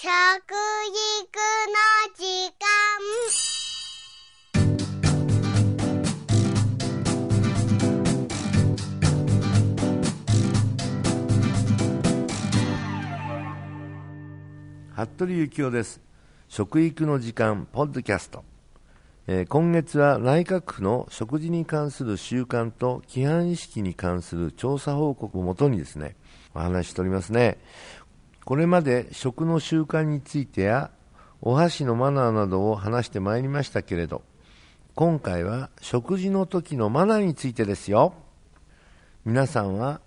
食育の時間。服部幸男です。食育の時間ポッドキャスト、えー今月は内閣府の食事に関する習慣と規範意識に関する調査報告をもとにですねお話ししておりますね。これまで食の習慣についてやお箸のマナーなどを話してまいりましたけれど今回は食事の時のマナーについてですよ。皆さんは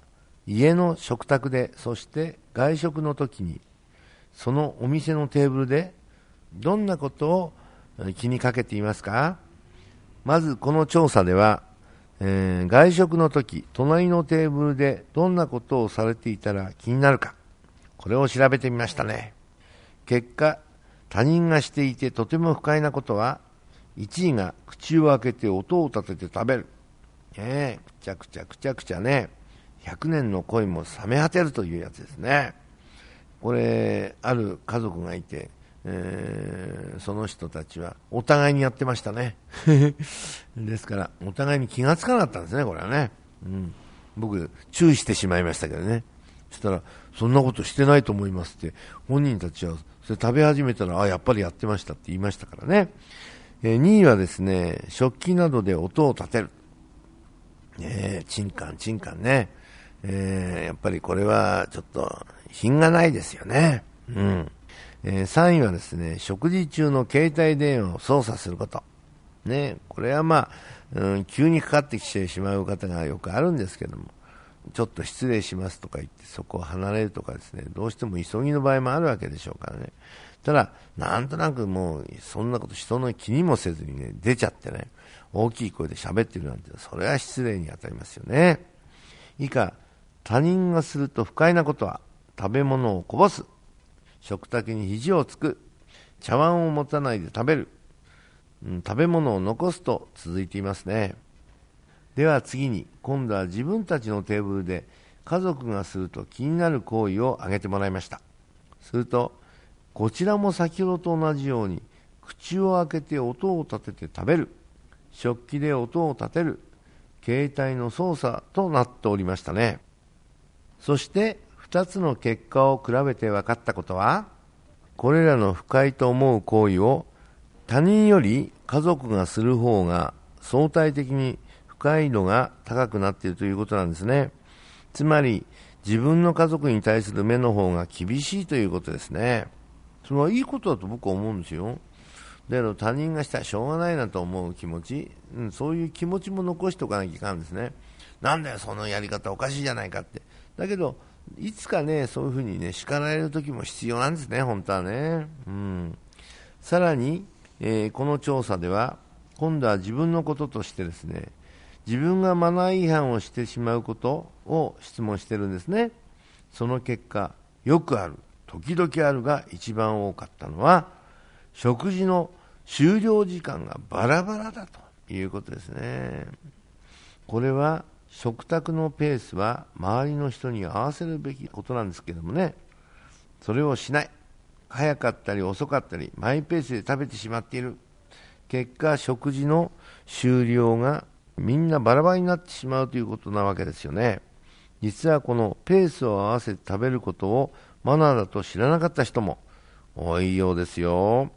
家の食卓でそして外食の時にそのお店のテーブルでどんなことを気にかけていますか？まずこの調査では、えー外食の時隣のテーブルでどんなことをされていたら気になるか。これを調べてみましたね。結果他人がしていてとても不快なことは1位が口を開けて音を立てて食べる。ねえくちゃくちゃくちゃくちゃね。100年の恋も冷め果てるというやつですね。これある家族がいて、えーその人たちはお互いにやってましたね。ですからお互いに気がつかなかったんですねこれはね、うん、僕注意してしまいましたけどね。したらそんなことしてないと思いますって本人たちはそれ食べ始めたらあやっぱりやってましたって言いましたからね、え2位はですね食器などで音を立てるねえ、チンカン、チンカンね。えーやっぱりこれはちょっと品がないですよね。うん。えー3位はですね、食事中の携帯電話を操作すること。ね、これはまあ、うん、急にかかってきてしまう方がよくあるんですけども、ちょっと失礼しますとか言ってそこを離れるとかですね、どうしても急ぎの場合もあるわけでしょうからね。ただ、なんとなくもう、そんなこと人の気にもせずにね、出ちゃってね、大きい声で喋ってるなんて、それは失礼に当たりますよね。以下、他人がすると不快なことは、食べ物をこぼす、食卓に肘をつく、茶碗を持たないで食べる、うん食べ物を残すと続いていますね。では次に、今度は自分たちのテーブルで家族がすると気になる行為を挙げてもらいました。すると、こちらも先ほどと同じように、口を開けて音を立てて食べる、食器で音を立てる、携帯の操作となっておりましたね。そして、2つの結果を比べて分かったことは、これらの不快と思う行為を他人より家族がする方が相対的に快度が高くなっているということなんですね。つまり、自分の家族に対する目の方が厳しいということですね。それはいいことだと僕は思うんですよ。だけど他人がしたらしょうがないなと思う気持ち、うん、そういう気持ちも残しておかなきゃいかんですね。なんだよ、そのやり方おかしいじゃないかって。だけど、いつかね、そういうふうにね、叱られる時も必要なんですね、本当はね。うん。さらに、えーこの調査では、今度は自分のこととしてですね、自分がマナー違反をしてしまうことを質問してるんですね。その結果、よくある、時々あるが一番多かったのは、食事の終了時間がバラバラだということですね。これは食卓のペースは周りの人に合わせるべきことなんですけどもね、それをしない。早かったり遅かったり、マイペースで食べてしまっている。結果、食事の終了がみんなバラバラになってしまうということなわけですよね。実はこのペースを合わせて食べることをマナーだと知らなかった人も多いようですよ。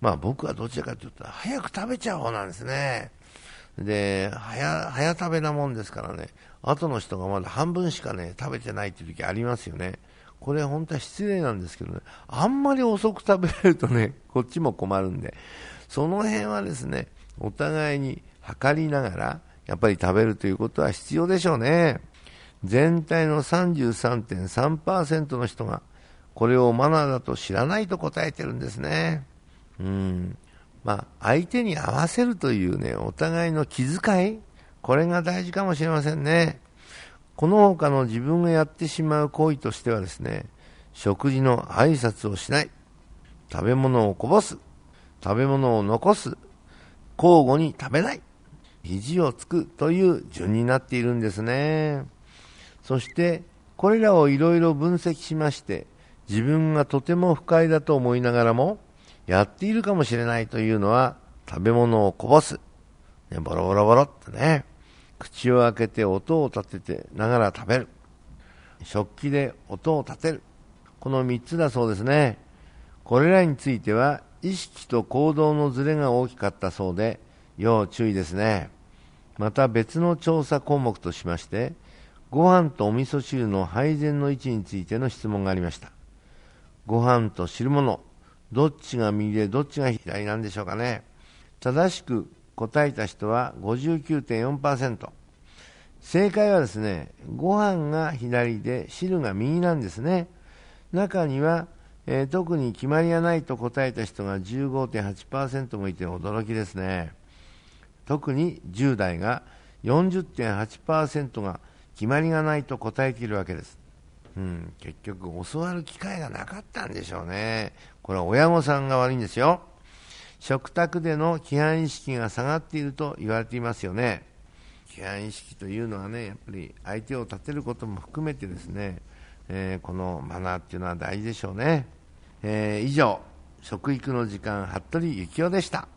まあ僕はどちらかというと早く食べちゃう方なんですね。で、早、早食べなもんですからね、後の人がまだ半分しかね、食べてないっていう時ありますよね。これ本当は失礼なんですけどね、あんまり遅く食べれるとね、こっちも困るんで、その辺はですね、お互いに測りながら、やっぱり食べるということは必要でしょうね。全体の33.3%の人が、これをマナーだと知らないと答えてるんですね。うん。まあ、相手に合わせるというね、お互いの気遣い、これが大事かもしれませんね。この他の自分がやってしまう行為としてはですね、食事の挨拶をしない、食べ物をこぼす、食べ物を残す、交互に食べない、肘をつくという順になっているんですね。そして、これらをいろいろ分析しまして、自分がとても不快だと思いながらも、やっているかもしれないというのは、食べ物をこぼす。ね、ボロボロボロってね。口を開けて音を立ててながら食べる。食器で音を立てる。この3つだそうですね。これらについては、意識と行動のズレが大きかったそうで、要注意ですね。また別の調査項目としまして、ご飯とお味噌汁の配膳の位置についての質問がありました。ご飯と汁物、どっちが右でどっちが左なんでしょうかね。正しく答えた人は59.4%。正解はですね、ご飯が左で汁が右なんですね。中には、えー、特に決まりがないと答えた人が15.8%もいて驚きですね。特に10代が40.8%が決まりがないと答えているわけです。うん、結局教わる機会がなかったんでしょうね。これは親御さんが悪いんですよ。食卓での規範意識が下がっていると言われていますよね。規範意識というのはね、やっぱり相手を立てることも含めてですね、えー、このマナーっていうのは大事でしょうね。えー、以上、食育の時間、服部幸男でした。